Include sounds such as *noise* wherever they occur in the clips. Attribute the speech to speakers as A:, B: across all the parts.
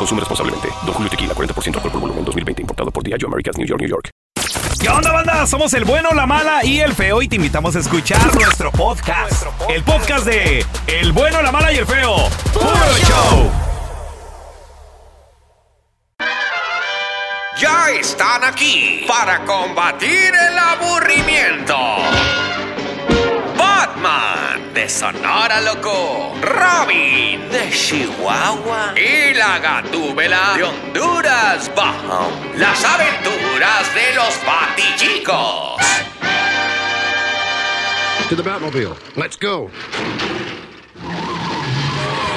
A: Consume responsablemente. Don Julio Tequila, 40% alcohol por volumen, 2020. Importado por Diageo Americas, New York, New York.
B: ¿Qué onda, banda? Somos el bueno, la mala y el feo y te invitamos a escuchar nuestro podcast. El podcast de El bueno, la mala y el feo. ¡Puro show!
C: Ya están aquí para combatir el aburrimiento. Batman de Sonora Loco, Robin de Chihuahua y la Gatúbela de Honduras Bajo. Las aventuras de los Batichicos.
D: To the Batmobile. Let's go.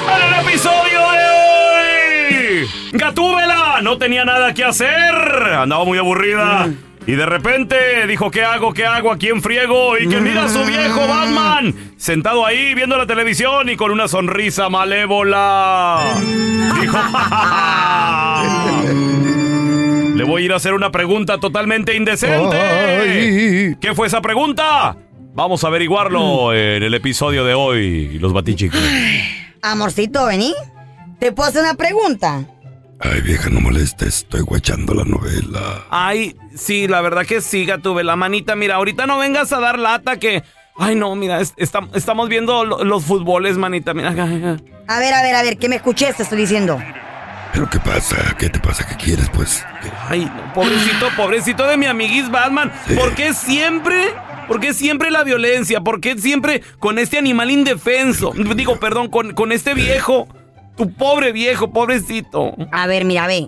B: En el episodio de hoy, Gatúbela no tenía nada que hacer, andaba muy aburrida. Y de repente dijo, ¿qué hago? ¿Qué hago? ¿A quién friego? Y que mira a su viejo Batman, sentado ahí viendo la televisión y con una sonrisa malévola. Dijo, le voy a ir a hacer una pregunta totalmente indecente. ¿Qué fue esa pregunta? Vamos a averiguarlo en el episodio de hoy, los batichicos.
E: Amorcito, vení. ¿Te puedo hacer una pregunta?
F: Ay, vieja, no molestes, estoy guachando la novela.
B: Ay, sí, la verdad que sí, tuve la manita. Mira, ahorita no vengas a dar lata que. Ay, no, mira, es- está- estamos viendo lo- los fútboles, manita. Mira.
E: A ver, a ver, a ver, ¿qué me escuché? Te estoy diciendo.
F: ¿Pero qué pasa? ¿Qué te pasa? ¿Qué quieres, pues?
B: Ay, no, pobrecito, pobrecito de mi amiguis Batman. ¿Por qué siempre? ¿Por qué siempre la violencia? ¿Por qué siempre con este animal indefenso? Digo, perdón, con, con este viejo. Tu pobre viejo, pobrecito.
E: A ver, mira, ve.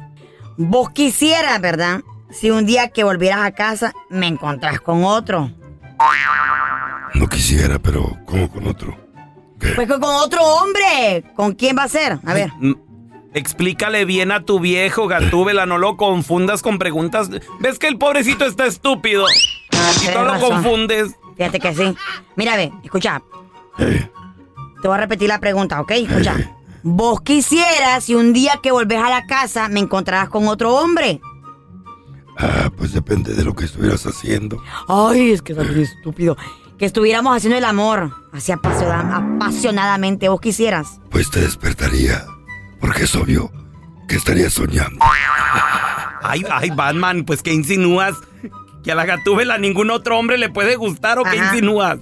E: Vos quisieras, ¿verdad? Si un día que volvieras a casa me encontrás con otro.
F: No quisiera, pero ¿cómo con otro?
E: Pues con con otro hombre. ¿Con quién va a ser? A ver.
B: Explícale bien a tu viejo, Gatúbela, no lo confundas con preguntas. ¿Ves que el pobrecito está estúpido? Y
E: Tienes
B: no lo confundes.
E: Fíjate que sí. Mira, ve, escucha. Te voy a repetir la pregunta, ¿ok? Escucha. Vos quisieras si un día que volvés a la casa me encontrarás con otro hombre.
F: Ah, pues depende de lo que estuvieras haciendo.
E: Ay, es que es estúpido. Que estuviéramos haciendo el amor así apasiona- apasionadamente. ¿Vos quisieras?
F: Pues te despertaría. Porque es obvio que estarías soñando.
B: Ay, ay, Batman, pues ¿qué insinúas? Que a la Gatúbela ningún otro hombre le puede gustar o qué insinúas.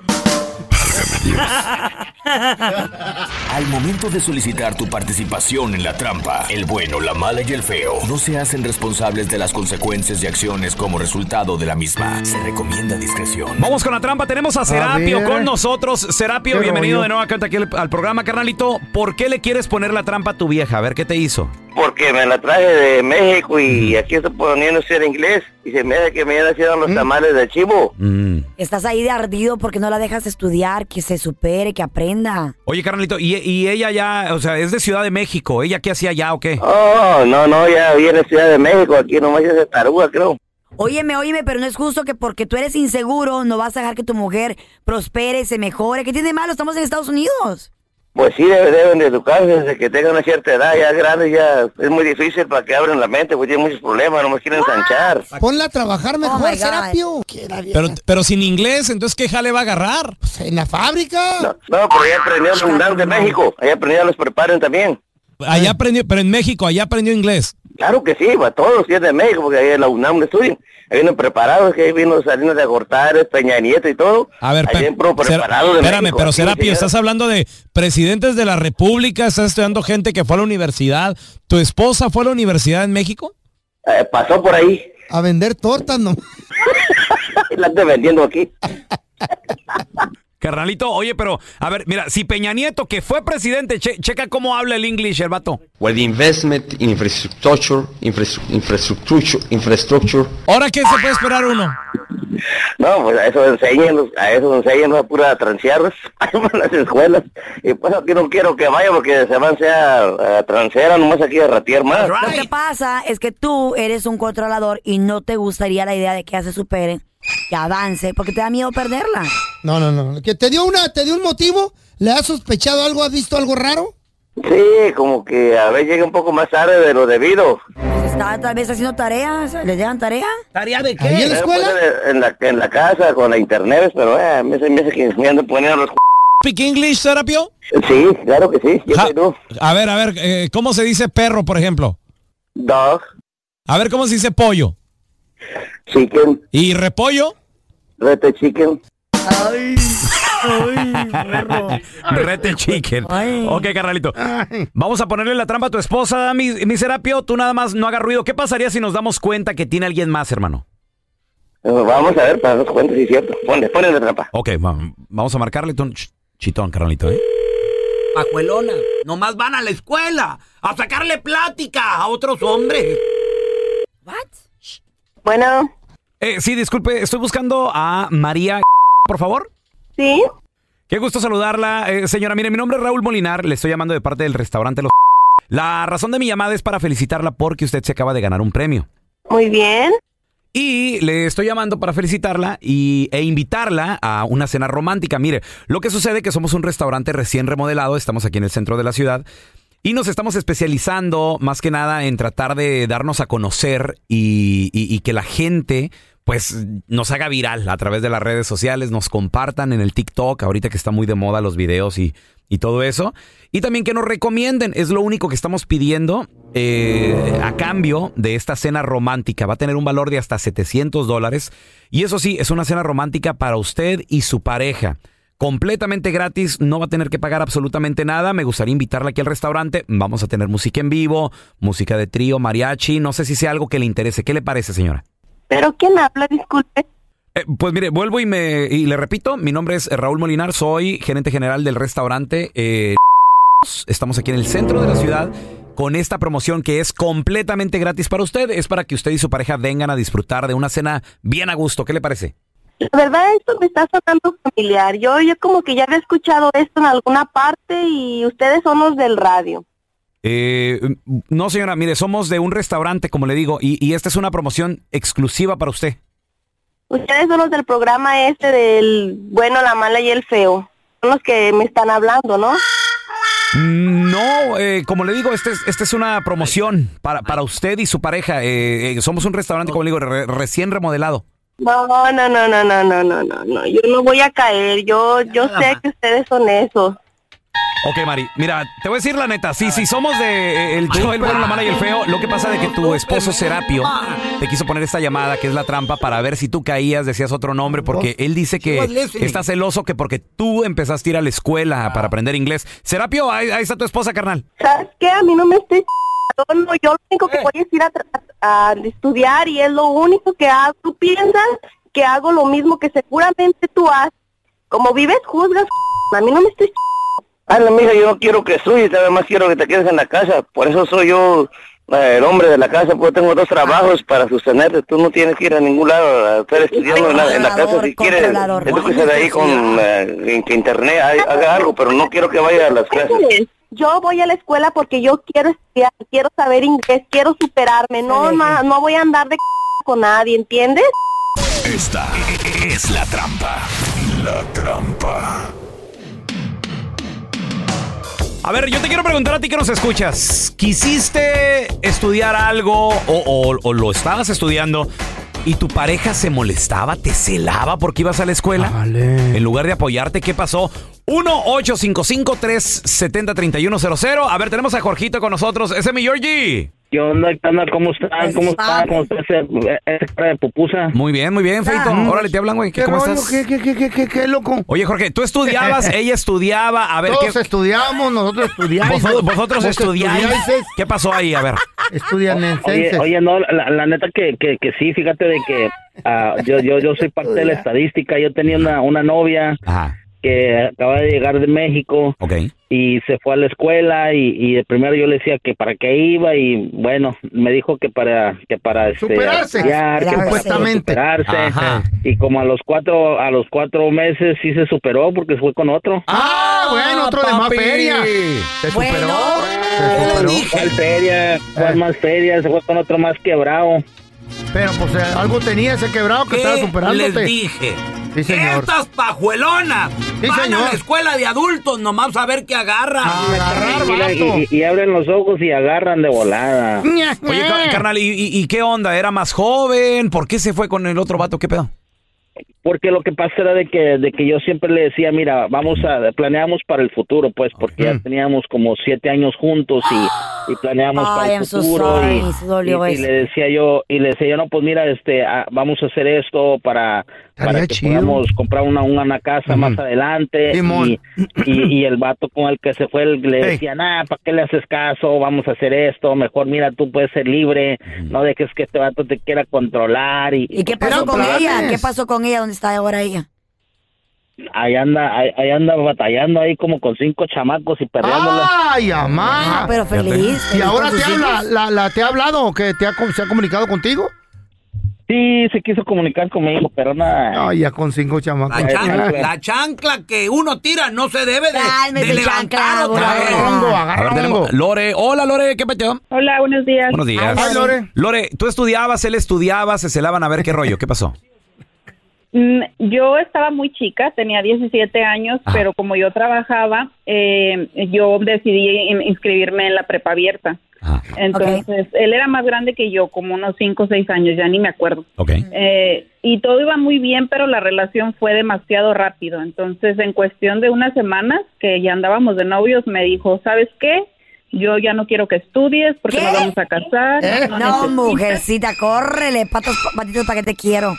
B: *laughs*
A: Al momento de solicitar tu participación en la trampa, el bueno, la mala y el feo no se hacen responsables de las consecuencias y acciones como resultado de la misma. Se recomienda discreción.
B: Vamos con la trampa. Tenemos a Serapio con nosotros. Serapio,
A: Qué
B: bienvenido
A: rollo.
B: de nuevo acá aquí al, al programa, carnalito. ¿Por qué le quieres poner la trampa a tu vieja? A ver, ¿qué te hizo?
G: Porque me la traje de México y aquí estoy poniendo a hacer inglés y se me hace que me haciendo los tamales de chivo.
E: Estás ahí de ardido porque no la dejas estudiar, que se supere, que aprenda.
B: Oye, carnalito, ¿y, y ella ya, o sea, es de Ciudad de México? ¿Ella qué hacía allá o qué?
G: Oh, no, no, ya viene Ciudad de México, aquí nomás es de taruga, creo.
E: Óyeme, óyeme, pero no es justo que porque tú eres inseguro no vas a dejar que tu mujer prospere, se mejore. ¿Qué tiene de malo? Estamos en Estados Unidos.
G: Pues sí, debe- deben de educarse desde que tengan una cierta edad, ya grande, ya es muy difícil para que abran la mente, pues tienen muchos problemas, no me quieren ensanchar.
H: Ponla a trabajar mejor,
E: God.
H: Serapio.
I: Pero, pero sin inglés, entonces ¿qué jale va a agarrar?
H: Pues, en la fábrica.
G: No, no, pero ya aprendió la UNAM de México, allá aprendió los preparen también.
I: Allá aprendió, pero en México, allá aprendió inglés.
G: Claro que sí, va todos sí es de México, porque ahí en la UNAM de estudian. Ahí vienen preparados, que ahí vino Salinas de Gortares, Peña Nieto y todo.
I: A ver,
G: ahí
I: Pe-
G: vienen pro-
I: Ser-
G: preparados de
I: espérame,
G: México.
I: pero Serapio, estás hablando de presidentes de la República, estás estudiando gente que fue a la universidad. ¿Tu esposa fue a la universidad en México?
G: Eh, pasó por ahí,
H: A vender tortas, no. *laughs*
G: la ande vendiendo aquí. *laughs*
B: Carnalito, oye, pero, a ver, mira, si Peña Nieto, que fue presidente, che- checa cómo habla el English, el vato.
D: The investment in infrastructure, infras- infrastructure, infrastructure.
I: ¿Ahora qué se puede esperar uno?
G: No, pues a eso enseñan, a eso enseñan a pura transearlos *laughs* en las escuelas. Y pues aquí no quiero que vaya porque se van a, a transear nomás aquí a ratear más.
E: Lo que pasa es que tú eres un controlador y no te gustaría la idea de que ella se supere, que avance, porque te da miedo perderla.
H: No, no, no. Que te dio una, te dio un motivo. ¿Le has sospechado algo? ¿Has visto algo raro?
G: Sí, como que a veces llega un poco más tarde de lo debido.
E: Está tal vez haciendo tareas, ¿les llegan tarea?
I: ¿Tarea de
H: ¿Ahí en la
G: Eh,
H: escuela?
G: pues, en, la, en la casa, con la internet, pero eh, me hace, me hace que me ando poniendo los... *laughs*
I: ¿Speak English, Serapio?
G: Sí, claro que sí. Yo
I: Ja-
G: soy tú.
I: a ver, a ver, eh, ¿cómo se dice perro, por ejemplo?
G: Dog,
I: A ver, ¿cómo se dice pollo?
G: Chicken,
I: ¿Y repollo?
G: rete chicken.
B: Rete chicken.
E: Ay.
B: Ok, carnalito. Vamos a ponerle la trampa a tu esposa, mi, mi Serapio. Tú nada más no hagas ruido. ¿Qué pasaría si nos damos cuenta que tiene alguien más, hermano?
G: Eh, Vamos a ver para darnos cuenta si es cierto. Ponle, ponle la trampa.
B: Ok, va- vamos a marcarle tú un ch- chitón, carnalito, ¿eh?
J: Pajuelona, nomás van a la escuela a sacarle plática a otros hombres.
K: Bueno,
B: Eh, sí, disculpe, estoy buscando a María, por favor.
K: sí,
B: Qué gusto saludarla, eh, señora. Mire, mi nombre es Raúl Molinar, le estoy llamando de parte del restaurante Los. La razón de mi llamada es para felicitarla porque usted se acaba de ganar un premio.
K: muy bien.
B: Y le estoy llamando para felicitarla y, e invitarla a una cena romántica. Mire, lo que sucede es que somos un restaurante recién remodelado, estamos aquí en el centro de la ciudad y nos estamos especializando más que nada en tratar de darnos a conocer y, que la gente pues nos haga viral a través de las redes sociales, nos compartan en el TikTok, ahorita que está muy de moda los videos y, y todo eso. Y también que nos recomienden, es lo único que estamos pidiendo eh, a cambio de esta cena romántica. Va a tener un valor de hasta 700 dólares. Y eso sí, es una cena romántica para usted y su pareja. Completamente gratis, no va a tener que pagar absolutamente nada. Me gustaría invitarla aquí al restaurante. Vamos a tener música en vivo, música de trío, mariachi. No sé si sea algo que le interese. ¿Qué le parece, señora?
K: Pero ¿quién habla? Disculpe.
B: Eh, pues mire, vuelvo y me y le repito, mi nombre es Raúl Molinar, soy gerente general del restaurante. eh, estamos aquí en el centro de la ciudad con esta promoción que es completamente gratis para usted. Es para que usted y su pareja vengan a disfrutar de una cena bien a gusto. ¿Qué le parece?
K: La verdad, esto me está sonando familiar. Yo, yo como que ya había escuchado esto en alguna parte y ustedes son los del radio.
B: Eh, no, señora, mire, somos de un restaurante, como le digo, y, y esta es una promoción exclusiva para usted.
K: Ustedes son los del programa este del bueno, la mala y el feo. Son los que me están hablando, ¿no?
B: No, eh, como le digo, esta es, esta es una promoción para, para usted y su pareja. Eh, eh, somos un restaurante, como le digo, re- recién remodelado.
K: No, no, no, no, no, no, no, no, yo no voy a caer, yo, yo sé que ustedes son esos.
B: Ok, Mari, mira, te voy a decir la neta, sí, sí, somos de eh, el show, el bueno, la mala y el feo, lo que pasa de que tu esposo Serapio te quiso poner esta llamada, que es la trampa, para ver si tú caías, decías otro nombre, porque él dice que está celoso que porque tú empezaste a ir a la escuela para aprender inglés. Serapio, ahí, ahí está tu esposa, carnal.
K: ¿Sabes qué? A mí no me estoy... No, yo lo único que voy es ir a, a estudiar y es lo único que hago. Tú piensas que hago lo mismo que seguramente tú haces. Como vives, juzgas. A mí no me estés ch-
G: Ah, no, mija, yo no quiero que estudies, nada más quiero que te quedes en la casa. Por eso soy yo eh, el hombre de la casa, porque tengo dos trabajos para sostenerte. Tú no tienes que ir a ningún lado a estar estudiando en la, en la casa. Si quieres,
E: controlador.
G: edúquese de ahí con eh, que internet ha- haga algo, pero no quiero que vaya a las clases.
K: Yo voy a la escuela porque yo quiero estudiar, quiero saber inglés, quiero superarme. No, no, no voy a andar de c- con nadie, ¿entiendes?
A: Esta es la trampa.
F: La trampa.
B: A ver, yo te quiero preguntar a ti que nos escuchas. ¿Quisiste estudiar algo o, o- o lo estabas estudiando y tu pareja se molestaba, te celaba porque ibas a la escuela? En lugar de apoyarte, ¿qué pasó? 1-855-370-3100. A ver, tenemos a Jorgito con nosotros. Ese es mi Georgie.
L: ¿Qué onda? ¿Cómo están? ¿Cómo están? ¿Cómo está ese, ese cara de pupusa?
B: Muy bien, muy bien, Feito. Órale, te hablan, güey. ¿Qué,
H: ¿Qué
B: ¿Cómo
H: rollo?
B: estás?
H: ¿Qué, qué, qué, qué, qué, qué, loco?
B: Oye, Jorge, tú estudiabas, *laughs* ella estudiaba. A ver,
H: Todos
B: ¿qué?
H: estudiamos, nosotros estudiamos.
B: Vosotros, vosotros
H: Vos
B: estudiáis. ¿Qué pasó ahí? A ver.
H: Estudian en
L: Oye, oye, no, la, la neta que, que, que sí, fíjate de que ah, yo, yo, yo soy parte de la *laughs* estadística. Yo tenía una, una novia que acaba de llegar de México y se fue a la escuela y, y de primero yo le decía que para qué iba y bueno, me dijo que para que para este,
H: Superarse.
L: estudiar, que para
H: Supuestamente.
L: superarse.
H: Ajá.
L: y como a los cuatro a los cuatro meses sí se superó porque fue con otro.
H: Ah, bueno, otro de más feria. Se superó.
L: Se superó. ¿Cuál feria? ¿Cuál más feria? Se fue con otro más quebrado.
H: Pero pues eh, algo tenía ese quebrado que estaba superándote.
J: les dije?
H: Sí, señor.
J: Estas pajuelonas
H: Sí,
J: van
H: señor.
J: a la escuela de adultos nomás a ver qué agarran.
L: Mira, y, y- y abren los ojos y agarran de volada.
B: Oye, car- carnal, ¿y, y- y qué onda? ¿Era más joven? ¿Por qué se fue con el otro vato? ¿Qué pedo?
L: Porque lo que pasa era de que, de que yo siempre le decía, mira, vamos a, planeamos para el futuro, pues, porque ya teníamos como siete años juntos y, *gasps* y planeamos
E: Ay,
L: para el futuro.
E: sorry,
L: y, le decía yo, y le decía yo, no, pues mira, este, ah, vamos a hacer esto para, para que
H: chido.
L: podamos comprar una, una casa más adelante.
H: Simón.
L: Y, el vato con el que se fue, él le
H: Hey.
L: decía, nah, ¿para qué le haces caso? Vamos a hacer esto, mejor mira, tú puedes ser libre, no dejes que este vato te quiera controlar. ¿Y,
E: ¿Y qué pasó con ella? ¿Qué pasó con ella? ¿Dónde está ahora ella?
L: ahí anda, ahí, ahí anda batallando ahí como con cinco chamacos y perdiéndola.
H: Ay, amá.
E: Ah, pero feliz,
H: ¿Y
E: feliz
H: ahora te habla, la, la- te ha hablado o que te ha, se ha comunicado contigo?
L: Sí, se quiso comunicar conmigo, pero nada.
H: Ay, ya con cinco chamacos.
J: La chancla, la chancla que uno tira no se debe de,
E: Cálmese,
J: de levantar
E: chancla,
J: otra vez.
B: A ver, tenemos Lore. Hola, Lore, ¿qué peteo?
M: Hola, buenos días.
B: Buenos días. Lore, tú estudiabas, él estudiaba, se celaban a ver qué rollo, ¿qué pasó?
M: Mm, Yo estaba muy chica, tenía 17 años, pero como yo trabajaba, eh, yo decidí in- inscribirme en la prepa abierta. Entonces, él era más grande que yo, como unos 5 o 6 años, ya ni me acuerdo. Eh, y todo iba muy bien, pero la relación fue demasiado rápido. Entonces, en cuestión de unas semanas que ya andábamos de novios, me dijo, ¿sabes qué? Yo ya no quiero que estudies porque nos vamos a casar.
E: ¿Eh? No,
M: necesitas".
E: mujercita, córrele, patos, patitos, para que te quiero.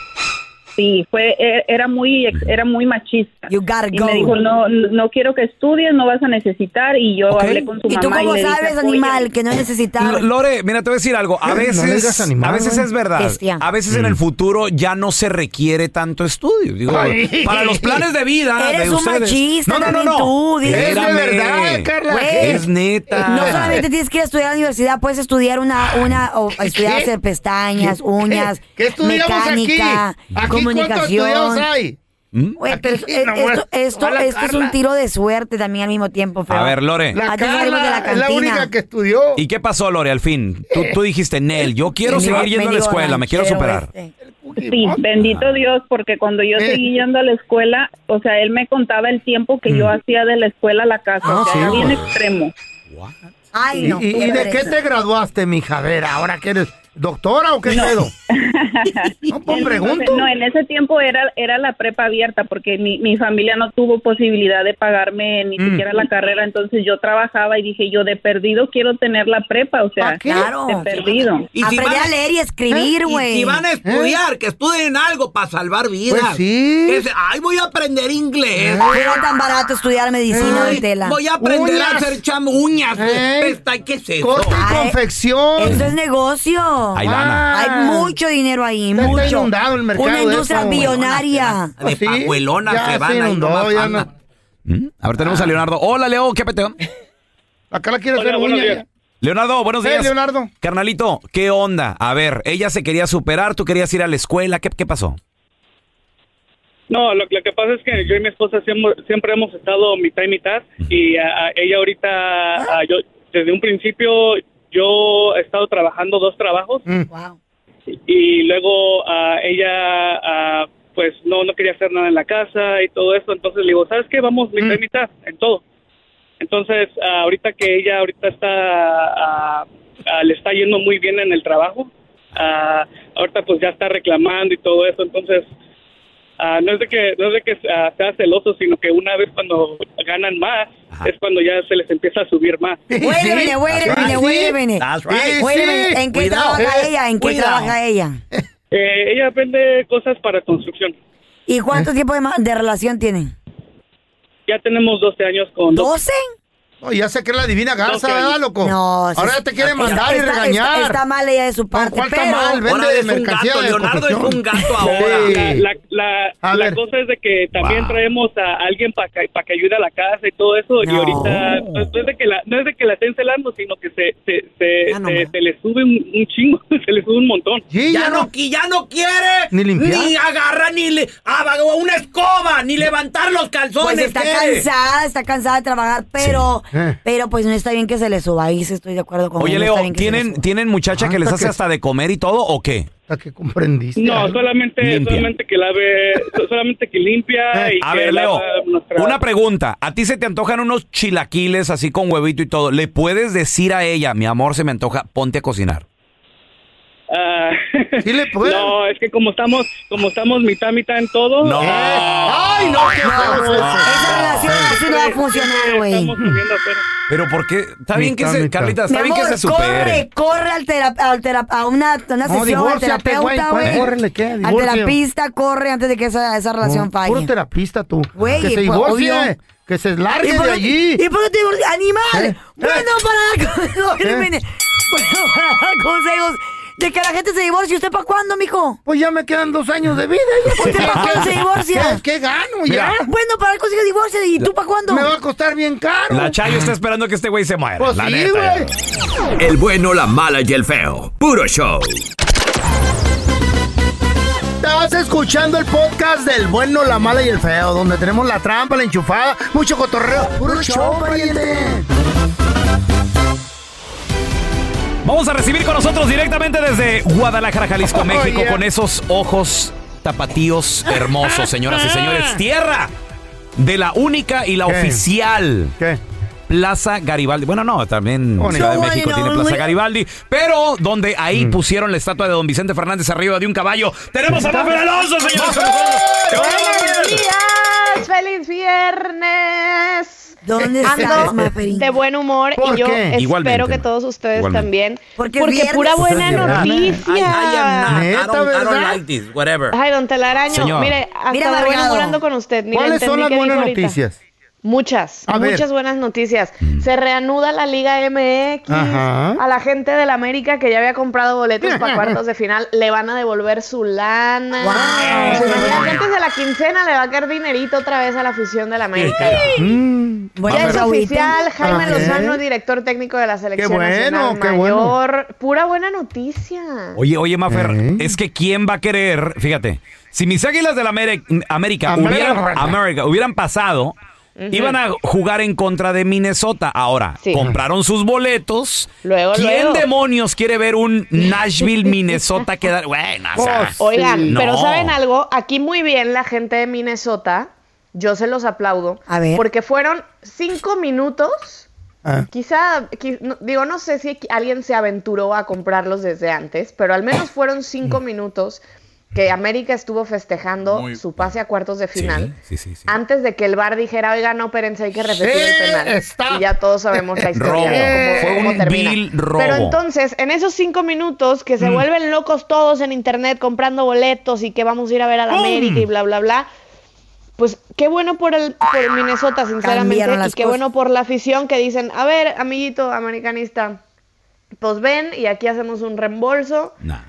M: Sí, fue e- era muy ex- era muy machista.
E: You gotta
M: y
E: go.
M: me dijo, "No no quiero que estudies, no vas a necesitar." Y yo hablé con su
E: ¿Y
M: mamá
E: tú cómo
M: y le dije,
E: sabes,
M: "Apoya".
E: animal, que no necesitas?
B: L- Lore, mira, te voy a decir algo. A veces,
H: digas animal,
B: a veces es verdad.
E: Bestia.
B: A veces en el futuro ya no se requiere tanto estudio. Digo,
H: Ay.
B: para los planes de vida
E: Eres
B: de
E: un
B: ustedes.
E: machista
B: no, no, no,
E: tú.
H: Es de verdad, Carla.
B: Es neta.
E: No solamente tienes que ir a estudiar a la universidad, puedes estudiar una, una, o estudiar
H: ¿Qué?
E: hacer pestañas, uñas,
H: ¿Qué estudiamos
E: mecánica,
H: aquí? ¿Aquí cuántos
E: comunicación.
H: estudiados hay?
E: Pero *laughs*
H: Aquí, no,
E: esto,
H: bueno,
E: esto,
H: hola,
E: esto es un tiro de suerte también al mismo tiempo, feo.
B: A ver, Lore.
H: La
E: de
H: es la única que estudió.
B: ¿Y qué pasó, Lore, al fin? Tú, tú dijiste, Nel, yo quiero seguir yendo a la escuela, me quiero superar.
E: este.
M: Sí, bendito Dios, porque cuando yo
H: Eh.
M: seguí yendo a la escuela, o sea, él me contaba el tiempo que yo hacía de la escuela a la casa,
H: Ah,
M: o sea,
H: sí,
M: era bien extremo.
E: Ay,
H: ¿Y,
E: no.
H: y- y de qué te graduaste, mija? A ver, ¿ahora que eres doctora o qué pedo? *laughs* No, pues pregunto.
M: Entonces, no, en ese tiempo era era la prepa abierta porque mi, mi familia no tuvo posibilidad de pagarme ni
H: Mm.
M: siquiera la carrera, entonces yo trabajaba y dije, yo de perdido quiero tener la prepa, o sea, de perdido.
J: Y si
E: Aprende
J: van
E: a leer y escribir,
J: y
E: güey.
J: si van a estudiar, que estudien algo para salvar vidas.
H: Pues sí.
J: Que se- ay, voy a aprender inglés.
E: No era tan barato estudiar medicina,
J: Ay,
E: Tela.
J: voy a aprender
H: Uñas.
J: a hacer cham uñas.
H: Ey.
J: Pesta, ¿Qué es eso?
H: Corte y confección.
E: Eso es negocio.
B: Hay lana.
E: Hay mucho dinero ahí,
H: Está
E: mucho.
H: inundado el mercado
E: Una
H: de
E: industria
H: eso.
E: billonaria.
J: De
H: Pues sí,
J: pajuelona
H: ya
J: se van
H: se
J: ahí
H: inundó,
J: nomás
H: ya
J: andan.
H: no-
B: ¿Mm? A ver, tenemos a Leonardo. Hola, Leo, ¿qué peteo? *laughs*
H: Acá la quiere hacer
N: buenos
H: uña.
N: días.
B: Leonardo, buenos
H: Eh,
B: días.
H: Leonardo.
B: Carnalito, ¿qué onda? A ver, ella se quería superar, tú querías ir a la escuela, ¿qué, qué pasó?
N: No, lo, lo que pasa es que yo y mi esposa siempre, siempre hemos estado mitad y mitad y a, a ella ahorita, a, yo desde un principio yo he estado trabajando dos trabajos
E: Wow.
N: y luego a ella ah, pues no no quería hacer nada en la casa y todo eso, entonces le digo, ¿sabes qué? Vamos mitad y mitad en todo. Entonces, ah, ahorita que ella ahorita está, le está yendo muy bien en el trabajo, ah, ahorita pues ya está reclamando y todo eso, entonces ah, no es de que no es de que sea celoso, sino que una vez cuando ganan más es cuando ya se les empieza a subir más. *laughs*
E: Minute, ¿En qué
N: Cuidado.
E: trabaja ella? ¿En qué
N: Cuidado.
E: trabaja ella? *laughs*
N: Eh, ella vende cosas para construcción.
E: ¿Y cuánto tiempo de, ma- de relación tienen?
N: Ya tenemos 12 años con...
E: ¿12?
H: Oh, ya sé que es la divina garza, ¿verdad, loco?
E: No,
H: Ahora
E: sí,
H: ya te quiere
E: está-
H: mandar y regañar.
E: Está, está mal ella de su parte,
H: ¿Cuál está
E: pero...
H: mal? Vende
J: un
H: mercancía
J: gato,
H: de
J: Leonardo es un gato
H: Sí.
J: ahora.
N: La, la, la,
H: A
N: la cosa es de que también traemos a alguien para que, pa' que ayude a la casa y todo eso y
E: No.
N: ahorita no es de que la, no es de que la estén celando sino que se se, se,
E: Ya no
N: se, se le sube un, un chingo *laughs* se le sube un montón
H: Sí,
J: Ya no, qui- ya no quiere
H: Ni limpiar.
J: ni agarrar ni le, ah, una escoba, ni levantar los calzones.
E: Pues está
J: ¿qué?
E: cansada, está cansada de trabajar, pero,
H: Eh.
E: pero pues no está bien que se le suba ahí, sí estoy de acuerdo con
B: Oye,
E: él,
B: Leo, ¿tienen. ¿tienen muchacha que les hace
H: que-
B: hasta de comer y todo o qué?
H: Hasta que comprendiste.
N: no
H: algo.
N: solamente
B: Limpia.
N: solamente que lave solamente que limpia
H: Eh,
N: y
B: A
N: que
B: ver, Leo,
N: nuestra-
B: una pregunta. ¿A ti se te antojan unos chilaquiles así con huevito y todo? ¿Le puedes decir a ella, mi amor, se me antoja, ponte a cocinar?
N: Ah,
H: ¿Sí le *laughs* puede?
N: no es que como estamos como estamos mitad mitad en todo
B: No.
N: eh,
H: ¡Ay, no! ¡Qué feo es eso!
E: Esa relación así no va a funcionar, güey.
N: estamos subiendo apenas.
B: Pero ¿por qué? Está bien que se. Carlita, está
E: Mi
B: bien
E: amor,
B: que se supere.
E: corre, corre al tera- al tera- a una, una
H: No,
E: sesión al
H: divórciate,
E: terapeuta,
H: güey. Córrele, ¿qué?
E: Al terapista, corre antes de que esa, esa relación
H: No,
E: falle.
H: Puro terapista tú.
E: Güey,
H: que se
E: pues,
H: divorcie.
E: obvio.
H: Que se largue
E: por
H: de allí.
E: ¿Y por qué te divorcias? ¡Animal!
H: ¿Eh?
E: Bueno, para dar *laughs* consejos.
H: ¿Eh?
E: Bueno, para dar consejos de que la gente se divorcie. ¿Usted para cuándo, mijo?
H: Pues ya me quedan dos años de vida.
E: ¿Usted para cuándo se divorcia?
H: ¿Qué, *laughs* qué gano
B: Mira.
H: ya?
E: Bueno, para consejos de divorcio. ¿Y tú para cuándo?
H: Me va a costar bien caro.
B: La Chayo está esperando que este güey se muera.
H: Pues
B: la
H: sí,
B: neta.
H: güey.
O: El bueno, la mala y el feo. Puro show.
H: Estás escuchando el podcast del bueno, la mala y el feo, donde tenemos la trampa, la enchufada, mucho cotorreo. ¡Puro show, pariente!
B: Vamos a recibir con nosotros directamente desde Guadalajara, Jalisco,
H: Oh,
B: México,
H: yeah.
B: con esos ojos tapatíos hermosos, señoras y señores. Tierra de la única y la
H: ¿Qué?
B: oficial.
H: ¿Qué?
B: Plaza Garibaldi. Bueno, no, también
H: Bonito.
B: Ciudad de México tiene Plaza. Garibaldi. Pero donde
H: Mm.
B: ahí pusieron la estatua de don Vicente Fernández arriba de un caballo. Tenemos a Mafer Alonso, señores. ¡Qué
P: ¡Buenos
B: bueno!
P: días! ¡Feliz viernes!
E: ¿Dónde estás,
P: de buen humor
H: ¿Por
P: y yo
H: qué?
P: espero
B: Igualmente,
P: que todos ustedes
B: Igualmente.
P: también.
E: Porque
P: pura buena noticia.
J: I, I am not. I
H: Neta,
J: don't, I don't
H: ¿verdad?
J: like this. Whatever.
P: Ay, don Telaraño,
B: Señor.
P: mire, hasta
E: Mira,
P: voy enamorando con usted. Le
H: ¿Cuáles son las buenas
P: ahorita. Muchas,
H: A ver.
P: muchas buenas noticias. Se reanuda la Liga MX.
H: Ajá.
P: A la gente del América que ya había comprado boletos para *laughs* cuartos de final le van a devolver su lana.
E: Wow.
P: Que antes de la quincena le va a caer dinerito otra vez a la afición del América.
H: Mm.
E: Bueno,
P: Ya es oficial, Jaime
H: Ajá.
P: Lozano, director técnico de la selección
H: Qué bueno,
P: nacional
H: qué bueno.
P: mayor. Pura buena noticia.
B: Oye, oye, Mafer,
H: ¿Eh?
B: es que quién va a querer, fíjate, si mis águilas del América,
H: América.
B: hubieran, América hubieran pasado, iban a jugar en contra de Minnesota. Ahora,
P: Sí.
B: compraron sus boletos.
P: Luego,
B: ¿Quién
P: luego.
B: demonios quiere ver un Nashville, *laughs* Minnesota quedar? Bueno, o sea,
P: Oigan,
B: No.
P: pero ¿saben algo? Aquí muy bien la gente de Minnesota, yo se los aplaudo,
E: A ver.
P: porque fueron cinco minutos,
H: Ah.
P: quizá, qui- no- digo, no sé si alguien se aventuró a comprarlos desde antes, pero al menos fueron cinco minutos que América estuvo festejando
B: Muy-
P: su pase a cuartos de final.
B: sí, sí, sí.
P: Antes de que el bar dijera, oiga, no, espérense, hay que repetir
H: Sí,
P: el penal.
H: está.
P: Y ya todos sabemos la *laughs* historia.
B: Robo.
P: de cómo-
B: Fue
P: cómo
B: un
P: termina.
B: vil robo.
P: Pero entonces, en esos cinco minutos que se
H: Mm.
P: vuelven locos todos en internet comprando boletos y que vamos a ir a ver a la América y bla, bla, bla. Pues qué bueno por el por Minnesota, sinceramente. Y qué
E: cosas.
P: bueno por la afición que dicen, a ver, amiguito americanista, pues ven y aquí hacemos un reembolso.
B: Nah.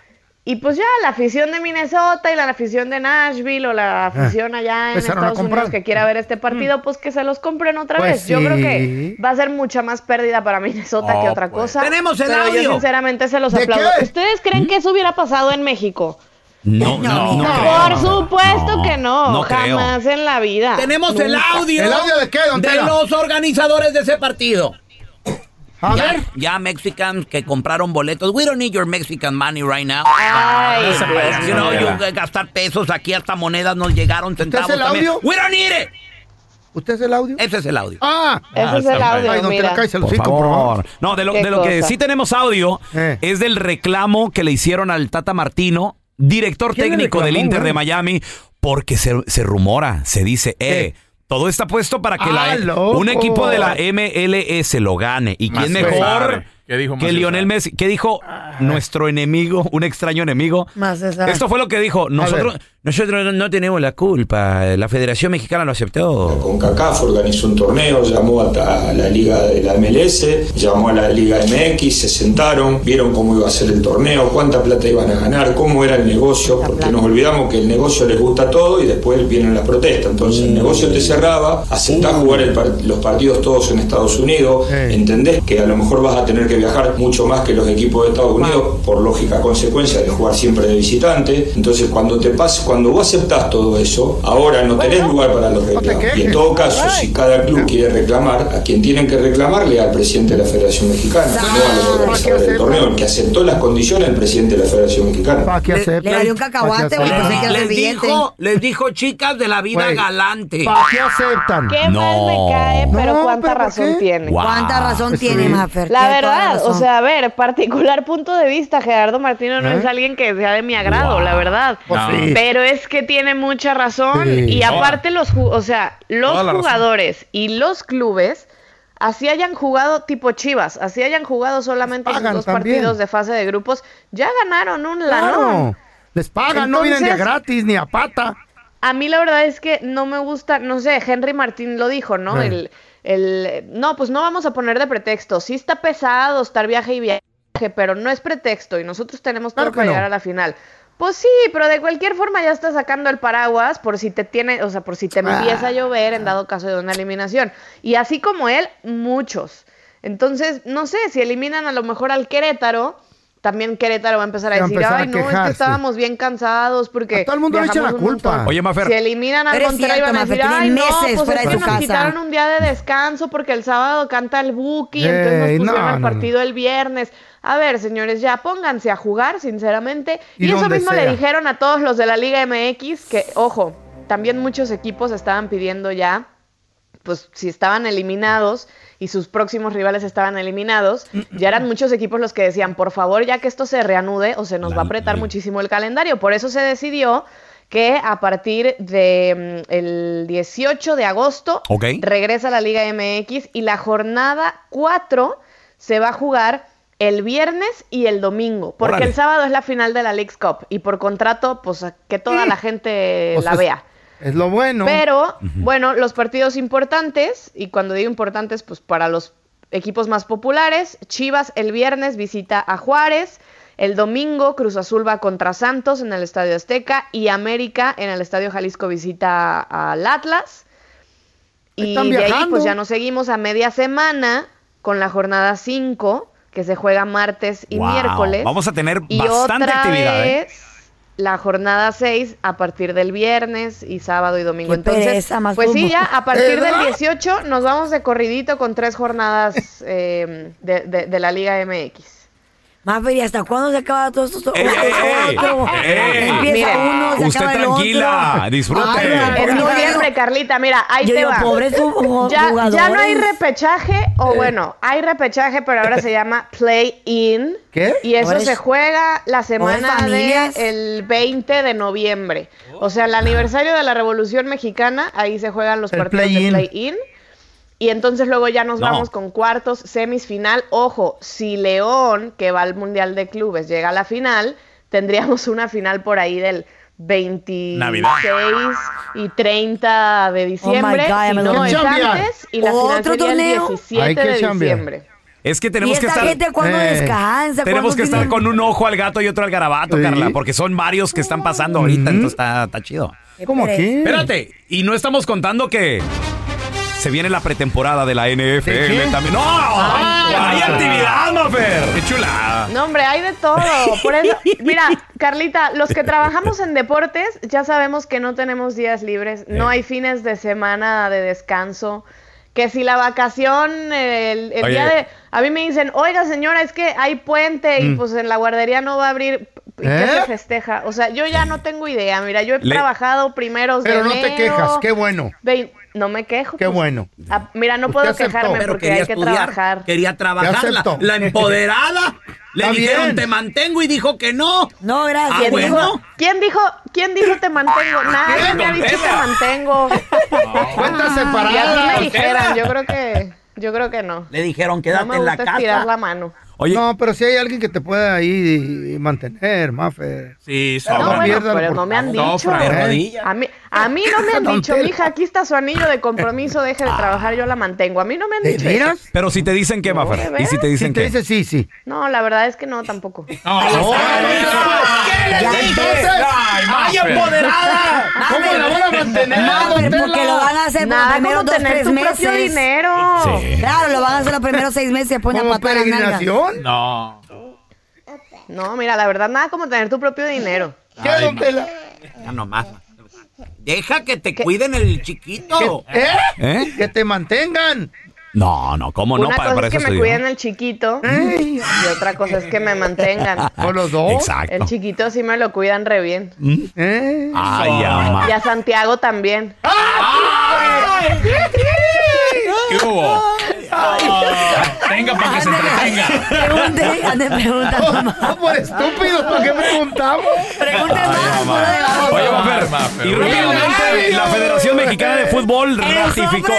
P: Y pues ya la afición de Minnesota y la afición de Nashville o la afición allá en
H: Ah, a
P: Estados. Unidos que quiera ver este partido, pues que se los compren otra
H: Pues
P: vez. Yo creo que va a ser mucha más pérdida para Minnesota que
B: Oh,
P: otra
B: pues.
P: cosa.
J: ¡Tenemos el
P: pero
J: audio!
P: yo sinceramente se los
H: ¿De
P: aplaudo.
H: qué?
P: ¿Ustedes creen que eso hubiera pasado en México?
B: No, no, no,
H: No.
B: creo.
P: Por supuesto
B: No,
P: que no,
B: no creo.
P: jamás en la vida.
J: Tenemos el audio.
H: ¿El audio de qué, don
J: De los organizadores de ese partido.
H: A
J: ya,
H: ver.
J: ya Mexicans que compraron boletos. We don't need your Mexican money right now.
P: Ay,
J: No you know, you gastar pesos aquí hasta monedas nos llegaron centavos
H: el
J: también.
H: audio?
J: We don't need it.
H: ¿Usted es el audio?
J: Ese es el audio.
H: Ah,
P: Ese es el audio,
H: Ay, don
P: mira.
H: Tela, cállese el
I: Por
H: hocico, por
I: favor.
H: favor.
I: No, de lo,
P: ¿Qué
I: de lo que sí tenemos audio
H: Eh.
I: es del reclamo que le hicieron al Tata Martino, director
H: ¿Quién le
I: técnico del
H: reclamó,
I: Inter de
H: güey?
I: Miami, porque se, se rumora, se dice, eh, todo está puesto para que
H: Ah,
I: la,
H: loco.
I: un equipo de la MLS lo gane. ¿Y quién
B: Macio
I: mejor.
B: ¿Qué dijo
I: que Lionel? Messi? ¿Qué dijo nuestro enemigo, un extraño enemigo?
E: Más.
I: Esto fue lo que dijo. Nosotros, nosotros no- no tenemos la culpa. La Federación Mexicana lo aceptó.
Q: CONCACAF organizó un torneo, llamó a la liga de la MLS, llamó a la liga MX, se sentaron, vieron cómo iba a ser el torneo, cuánta plata iban a ganar, cómo era el negocio, porque nos olvidamos que el negocio les gusta todo y después vienen las protestas. Entonces el negocio te cerraba, aceptás jugar el par- los partidos todos en Estados Unidos, entendés que a lo mejor vas a tener que viajar mucho más que los equipos de Estados Unidos por lógica consecuencia de jugar siempre de visitante. Entonces cuando te pas, cuando vos aceptás todo eso, ahora no tenés lugar para los reclamos. Y en todo caso, si cada club quiere reclamar, a quien tienen que reclamarle al presidente de la Federación Mexicana, no a los organizadores del torneo, el que aceptó las condiciones el presidente de la Federación Mexicana.
H: ¿Para qué
E: Le valió un
H: ¿Pa' qué
E: cacahuate, güey, que el
J: Les dijo, les dijo chicas de la vida
H: Güey,
J: galante.
H: ¿Para qué aceptan?
P: Qué mal me cae, pero
H: No,
P: cuánta
H: ¿pero por
P: razón
H: qué?
P: tiene.
E: ¿Cuánta razón
H: Pues
E: tiene,
H: sí.
E: Mafer?
P: La
E: toda
P: verdad, o sea, a ver, particular punto de vista, Gerardo Martino no
H: ¿Eh?
P: es alguien que sea de mi agrado, la verdad.
H: Pues sí.
P: Pero es que tiene mucha razón
H: Sí.
P: y aparte los, o sea, los
B: razón.
P: jugadores y los clubes así hayan jugado tipo Chivas, así hayan jugado solamente sus
H: pagan
P: dos
H: también.
P: partidos de fase de grupos, ya ganaron un
H: Claro.
P: lanón.
H: Les pagan, no vienen de gratis ni a pata.
P: A mí la verdad es que no me gusta, no sé, Henry Martín lo dijo, ¿no?
H: Eh.
P: El, el, no, pues no vamos a poner de pretexto. Sí está pesado estar viaje y viaje, pero no es pretexto y nosotros tenemos todo
H: Claro que
P: para
H: no.
P: llegar a la final. Pues sí, pero de cualquier forma ya está sacando el paraguas por si te tiene, o sea, por si te
H: Ah.
P: empieza a llover en dado caso de una eliminación. Y así como él, muchos. Entonces, no sé, si eliminan a lo mejor al Querétaro, también Querétaro va a empezar a decir,
H: empezar a
P: ay, no, es que
H: quejarse".
P: estábamos bien cansados porque
H: A todo el mundo le
P: viajamos
H: la
P: un montón".
H: culpa.
I: Oye, Mafer.
P: Si eliminan al
E: cierto,
P: van a decir, ay, no,
E: meses
P: pues es que nos
E: casa".
P: quitaron un día de descanso porque el sábado canta el Buki, entonces nos pusieron
H: no,
P: el
H: no,
P: partido el viernes. A ver, señores, ya pónganse a jugar, sinceramente.
H: Y
P: Y, eso mismo
H: sea.
P: le dijeron a todos los de la Liga MX que, ojo, también muchos equipos estaban pidiendo ya pues si estaban eliminados y sus próximos rivales estaban eliminados, ya eran *clears throat* muchos equipos los que decían, por favor, ya que esto se reanude o se nos va a apretar muchísimo el calendario. Por eso se decidió que a partir de mm, el 18 de agosto regresa la Liga MX y la jornada 4 se va a jugar el viernes y el domingo, porque
I: Órale.
P: el sábado es la final de la Leagues Cup y por contrato, pues que toda la gente la vea.
H: Es lo bueno.
P: Pero, bueno, los partidos importantes, y cuando digo importantes, pues para los equipos más populares, Chivas el viernes visita a Juárez, el domingo Cruz Azul va contra Santos en el Estadio Azteca y América en el Estadio Jalisco visita al Atlas. Y
H: Están
P: de ahí pues ya nos seguimos a media semana con la jornada 5, que se juega martes y
I: Wow.
P: miércoles.
I: Vamos a tener
P: Y
I: bastante
P: otra
I: actividad, ¿eh?
P: La jornada 6 a partir del viernes y sábado y domingo.
E: Qué
P: Entonces,
E: pereza, más
P: pues sí, ya a partir del
H: ¿Verdad?
P: 18 nos vamos de corridito con tres jornadas eh, de, de- de la Liga MX.
E: Mafer, ¿y hasta cuándo se acaba todo esto?
I: Ey, ey, ey.
E: Empieza uno, se
I: Usted
E: acaba el
I: tranquila,
E: otro.
I: disfrute.
E: Ay, no,
P: Es noviembre,
E: digo-
P: Carlita, mira, ahí
E: Yo
P: te
E: digo,
P: va.
E: pobres
P: Ya, ya no hay repechaje, o bueno, hay repechaje, pero ahora se llama play-in.
H: ¿Qué?
P: Y eso se juega la semana del 20 de noviembre. O sea, el aniversario de la Revolución Mexicana, ahí se juegan los
H: El
P: partidos de play-in. Y entonces luego ya nos
I: No.
P: vamos con cuartos, semis, final. Ojo, si León, que va al Mundial de Clubes, llega a la final, tendríamos una final por ahí del 26
I: Navidad.
P: y 30 de diciembre.
E: Oh God,
P: si no, es antes. Y la final
E: ¿Otro
P: sería el
E: torneo?
P: 17
H: Hay que
P: de
H: chambear.
P: diciembre.
I: Es que
E: ¿Y
I: tenemos que
E: esta
I: estar...
E: gente cuándo
H: Eh.
E: descansa?
I: Tenemos
E: ¿Cuándo
I: que estar con un ojo al gato y otro al garabato,
H: Sí.
I: Carla, porque son varios que están pasando ahorita, entonces está, está chido.
H: ¿Cómo aquí?
I: Espérate, y no estamos contando que se viene la pretemporada de la NFL
H: ¿De qué?
I: también. ¡No! ¡Hay actividad, Mafer! ¡Qué chulada!
P: No, hombre, hay de todo. Por eso, mira, Carlita, los que trabajamos en deportes ya sabemos que no tenemos días libres, no hay fines de semana de descanso. Que si la vacación, el, día de... A mí me dicen, oiga señora, es que hay puente y
H: Mm.
P: pues en la guardería no va a abrir. ¿Qué
H: ¿Eh?
P: se festeja? O sea, yo ya no tengo idea. Mira, yo he
H: Le-
P: trabajado primeros de
H: Pero no te quejas, qué bueno.
P: vein- No me quejo.
H: Qué
P: pues.
H: bueno.
P: Ah, mira, no puedo
H: aceptó.
P: quejarme
H: Pero
P: porque hay que trabajar.
J: Quería trabajar. La, empoderada. *laughs* Le
H: Está
J: dijeron,
H: bien.
J: te mantengo y dijo que no.
E: No, gracias.
J: Ah,
P: ¿Quién,
J: bueno.
P: dijo, ¿Quién dijo? ¿Quién dijo te mantengo? Nadie me ha dicho te mantengo. *laughs*
H: Cuenta
P: Y así
H: separada.
P: me dijeran, yo creo que, yo creo que no.
J: Le dijeron,
P: No
J: quédate
P: me
J: en la
P: gusta
J: casa.
P: estirar la mano.
H: No, pero si hay alguien que te pueda ahí mantener, Mafer.
J: Sí,
P: No, bueno,
H: pierdas la
P: pero no me han dicho.
H: rodillas.
P: A mí, a mí no me han dicho, mija, aquí está su anillo de compromiso, deje de trabajar, yo la mantengo. A mí no me han
H: ¿De
P: dicho eso.
I: Pero si te dicen que, Mafer.
P: de
I: ¿Y si te dicen
H: Si te
I: que?
H: dice sí, sí.
P: No, la verdad es que no, tampoco.
J: ¿Qué le dije?
H: Entonces,
J: ¡Ay, empoderada!
H: ¿Cómo la van a mantener?
E: No,
H: don
E: pero porque lo van a hacer por los primeros dos,
P: tener
E: tres
P: tu
E: meses.
P: propio dinero.
I: Sí.
E: Claro, lo van a hacer los primeros seis meses y después una
H: ¿Como
E: patada en la nalga.
H: peregrinación?
J: No.
P: No, mira, la verdad, nada como tener tu propio dinero.
H: ¿Qué, don Tela?
J: Ya nomás. Deja que te cuiden el chiquito.
H: ¿Eh?
I: ¿Eh?
H: Que te mantengan.
I: No, no, ¿cómo no?
P: Una
I: Para,
P: cosa
I: para
P: es que me
I: yo.
P: cuiden el chiquito y otra cosa es que me mantengan. *laughs*
H: ¿Con los dos?
I: Exacto.
P: El chiquito sí me lo cuidan re bien.
H: ¿Eh?
I: Ay, ama.
P: Y a Santiago también.
B: ¿Qué hubo? Venga, para que se entretenga.
E: Pregunte, ande preguntando más.
H: No, por estúpidos, ¿por qué preguntamos?
E: Pregunte más.
I: Oye, Mafer, y rápidamente la Federación Mexicana de Fútbol ratificó.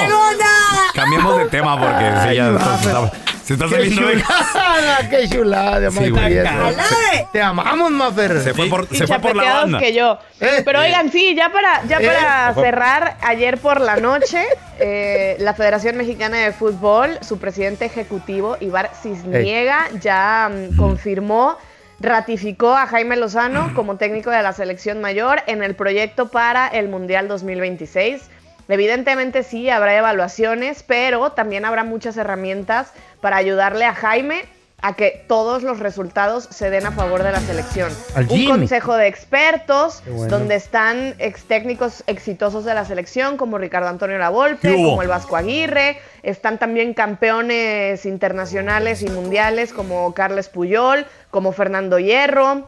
I: Cambiemos de tema porque sí, ya se- se está
H: ¡Qué
I: saliendo de...
H: chulada! ¡Qué chulada!
I: Sí, güey.
H: Mafer. Te amamos, Mafer.
I: Se fue por,
P: y
I: se fue por la
P: chapeteados
I: banda.
P: que yo.
H: Eh.
P: Pero oigan, sí, ya para, ya
H: Eh.
P: para cerrar, ayer por la noche, *laughs* eh, la Federación Mexicana de Fútbol, su presidente ejecutivo, Ibar Cisniega, ya mm, confirmó, ratificó a Jaime Lozano como técnico de la selección mayor en el proyecto para el Mundial 2026. Evidentemente sí, habrá evaluaciones, pero también habrá muchas herramientas para ayudarle a Jaime a que todos los resultados se den a favor de la selección. Un consejo de expertos
H: bueno.
P: donde están ex técnicos exitosos de la selección como Ricardo Antonio Lavolpe, como el Vasco Aguirre, están también campeones internacionales y mundiales como Carles Puyol, como Fernando Hierro.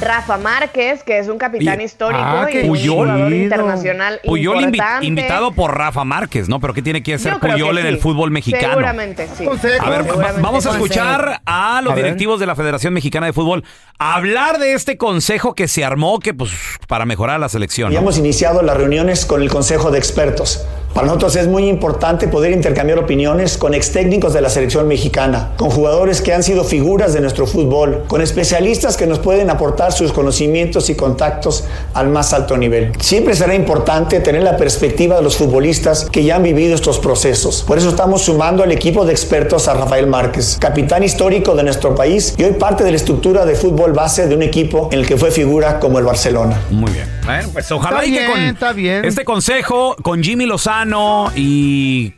P: Rafa Márquez, que es un capitán
I: Y-
P: histórico
H: Ah,
P: y un jugador internacional
I: Puyol invi- invitado por Rafa Márquez, ¿no? Pero ¿qué tiene que hacer Puyol
P: que
I: en el fútbol mexicano?
P: Seguramente, sí.
H: Consejo.
I: A ver,
P: Seguramente
I: vamos a escuchar a los
H: A
I: directivos de la Federación Mexicana de Fútbol hablar de este consejo que se armó que pues para mejorar la selección.
R: Ya
I: ¿no?
R: hemos iniciado las reuniones con el Consejo de Expertos. Para nosotros es muy importante poder intercambiar opiniones con ex técnicos de la selección mexicana, con jugadores que han sido figuras de nuestro fútbol, con especialistas que nos pueden aportar sus conocimientos y contactos al más alto nivel. Siempre será importante tener la perspectiva de los futbolistas que ya han vivido estos procesos. Por eso estamos sumando al equipo de expertos a Rafael Márquez, capitán histórico de nuestro país y hoy parte de la estructura de fútbol base de un equipo en el que fue figura como el Barcelona.
I: Muy bien. Bueno, pues ojalá
H: Está
I: y que con
H: está bien.
I: este consejo, con Jimmy Lozano y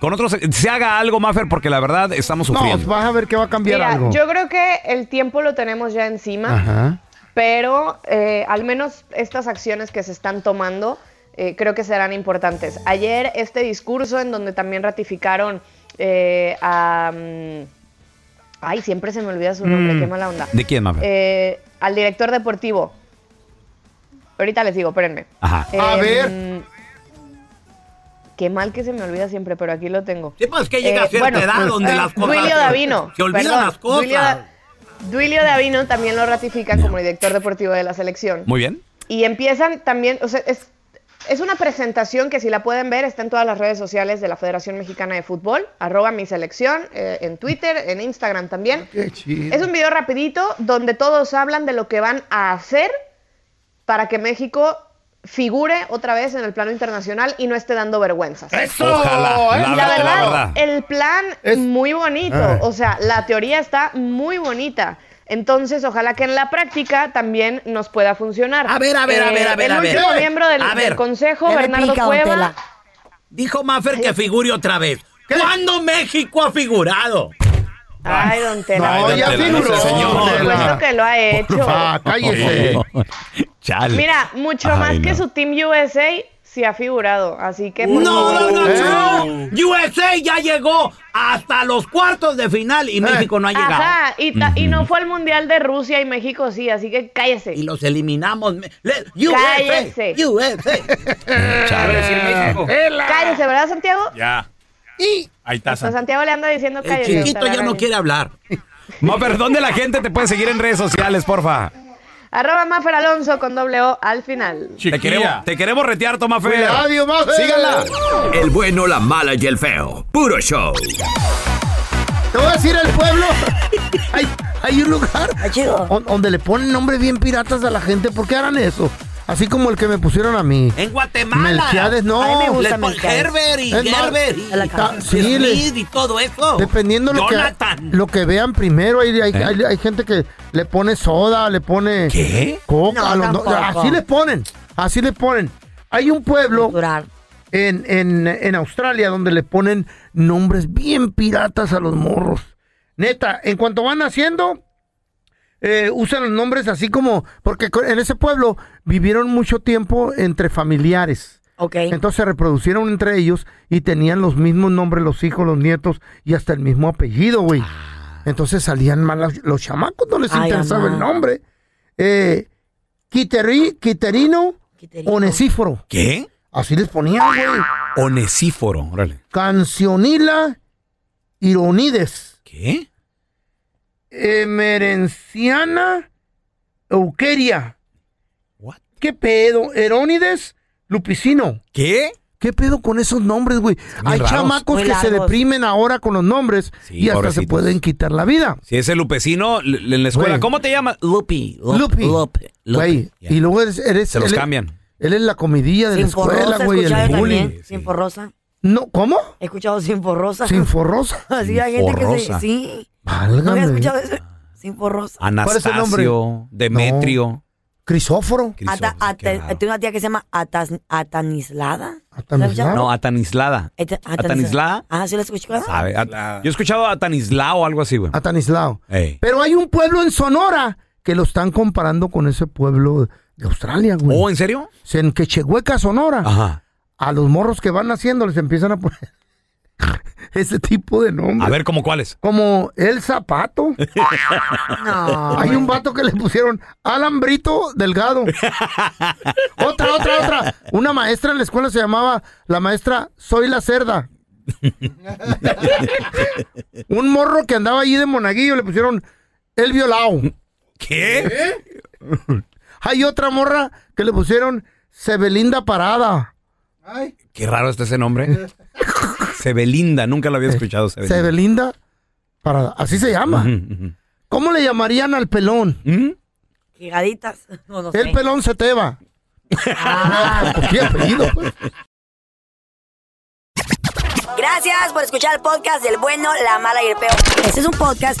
I: con otros se haga algo, Maffer, porque la verdad estamos
H: No,
I: sufriendo.
H: vas a ver que va a cambiar
P: Mira,
H: algo.
P: yo creo que el tiempo lo tenemos ya encima.
H: Ajá.
P: pero eh, al menos estas acciones que se están tomando eh, creo que serán importantes. Ayer este discurso en donde también ratificaron eh, a... mm, ay, siempre se me olvida su nombre,
I: Mm.
P: qué mala onda.
I: ¿De quién, Maffer?
P: Eh, al director deportivo. Ahorita les digo, espérenme.
I: Ajá.
H: A
P: Em,
H: ver.
P: Qué mal que se me olvida siempre, pero aquí lo tengo.
J: Sí, pues que llega a cierta edad donde las cosas
P: Duilio Davino.
J: se olvidan
P: perdón,
J: las cosas.
P: Duilio, Da- Duilio Davino también lo ratifican como director deportivo de la selección.
I: Muy bien.
P: Y empiezan también, o sea, es, es una presentación que si la pueden ver está en todas las redes sociales de la Federación Mexicana de Fútbol, arroba mi selección, eh, en Twitter, en Instagram también.
H: Qué chido.
P: Es un video rapidito donde todos hablan de lo que van a hacer para que México figure otra vez en el plano internacional y no esté dando vergüenzas.
H: ¡Eso!
I: Ojalá,
H: ¿eh?
I: la
P: Y la
I: verdad, la verdad.
P: el plan
H: Es-
P: muy bonito.
H: Ah.
P: O sea, la teoría está muy bonita. Entonces, ojalá que en la práctica también nos pueda funcionar.
J: A ver, a ver, a ver, a ver,
P: El
J: a ver.
P: último miembro del,
J: A ver.
P: del consejo,
E: me
P: Bernardo Cueva.
J: Dijo Maffer que figure otra vez. ¿Cuándo México ha figurado?
P: Ay, don Tela.
H: No,
I: Ay,
H: ya
I: don Tela,
H: figuró.
I: no sé, señor.
H: don
P: Por supuesto que lo ha hecho.
H: Ah, cállese.
I: Chale.
P: Mira, mucho
I: Ay,
P: más
I: no.
P: que su Team USA, sí ha figurado, así que por
J: No, no, no,
H: ¿Eh?
J: no. USA ya llegó hasta los cuartos de final y México no ha llegado.
P: Ajá, y, y no fue al Mundial de Rusia y México sí, así que cállese.
J: Y los eliminamos. USA,
P: Cállese.
J: USA. *laughs*
P: Cállese, ¿verdad, Santiago?
I: Ya. Ahí está.
P: Pues
I: San-
P: Santiago le anda diciendo
J: El
P: cállese.
J: chiquito
P: te la
J: ya no quiere hablar.
I: Mafer, ¿dónde la gente te puede seguir en redes sociales, porfa?
P: Arroba Mafer Alonso con doble O al final.
I: Te queremos, te queremos retear, toma fe.
H: Cuidado, Mafer.
I: Síganla.
A: El bueno, la mala y el feo. Puro show.
H: Te voy a decir el pueblo. Hay, hay un lugar on- donde le ponen nombres bien piratas a la gente. ¿Por qué harán eso? Así como el que me pusieron a mí.
J: En Guatemala.
H: Melquiades, no.
J: A mí me gusta. Herbert y
H: Es más,
J: Gerber y,
H: la
J: y
H: ca- sí,
J: Smith y todo eso.
H: Dependiendo lo que, lo que vean primero, hay, hay,
I: ¿Eh?
H: hay- hay gente que le pone soda, le pone
I: ¿Qué?
H: coca,
E: No,
H: los- así le ponen, así le ponen. Hay un pueblo en, en, en Australia donde le ponen nombres bien piratas a los morros. Neta, en cuanto van haciendo, eh, usan los nombres así como, porque en ese pueblo vivieron mucho tiempo entre familiares. Entonces se reproducieron entre ellos y tenían los mismos nombres los hijos, los nietos y hasta el mismo apellido, güey. Entonces salían mal los, los chamacos, no les
E: Ay,
H: interesaba
E: mamá.
H: el nombre. Eh, Quiteri- Quiterino Onesíforo.
I: ¿Qué?
H: Así les ponían, güey.
I: Onesíforo, órale.
H: Cancionila Ironides.
I: ¿Qué?
H: Emerenciana Euqueria. ¿Qué pedo? Herónides Lupicino.
I: ¿Qué?
H: ¿Qué pedo con esos nombres, güey? Hay
I: raros.
H: chamacos
I: Muy
H: que se deprimen ahora con los nombres
I: Sí,
H: y hasta se pueden quitar la vida.
I: Si ese lupecino en la escuela,
H: Güey.
I: ¿cómo te llamas? Lupi.
H: Lupi. Güey, y luego eres... eres-
I: Se los
H: él-
I: cambian.
H: Él es la comidilla de la
E: Sin
H: escuela, güey, el
E: yo
H: bullying.
E: también. Sin forrosa.
H: No, ¿cómo?
E: He escuchado sin forrosa.
H: Sin forrosa.
E: Así *laughs* hay gente que se... Sí. ¿No
H: Válgame.
E: había escuchado eso? Sin forrosa.
I: Anastasio, Demetrio.
H: Crisóforo.
E: Ata- ata- tengo una tía que se llama Atas- Atanislada.
I: No, Atanislada.
E: Eta-
I: Atanislada.
E: Ah, ¿sí la escuchó?
I: ¿Sabe? At- Yo he escuchado a Atanislao o algo así, güey.
H: Atanislao.
I: Ey.
H: Pero hay un pueblo en Sonora que lo están comparando con ese pueblo de Australia, güey.
I: ¿Oh, en serio?
H: En Quechehueca, Sonora.
I: Ajá.
H: A los morros que van haciendo les empiezan a poner *laughs* ese tipo de nombres.
I: A ver, ¿cómo cuáles?
H: Como el zapato. *laughs* Hay un vato que le pusieron Alambrito Delgado. *laughs* otra, otra, otra. Una maestra en la escuela se llamaba la maestra Soy la Cerda. un morro que andaba allí de monaguillo le pusieron El Violao.
I: ¿Qué?
H: Hay otra morra que le pusieron Sebelinda Parada.
I: Qué raro está ese nombre. *laughs* Sebelinda, nunca lo había escuchado. Sebelinda.
H: Sebelinda Parada. Así se llama. ¿Cómo le llamarían al pelón?
E: Gigaditas. No, no sé.
H: El pelón se te va.
E: Ah.
H: ¿Qué apellido? pues?
E: Gracias por escuchar el podcast del bueno, la mala y el peor. Este es un podcast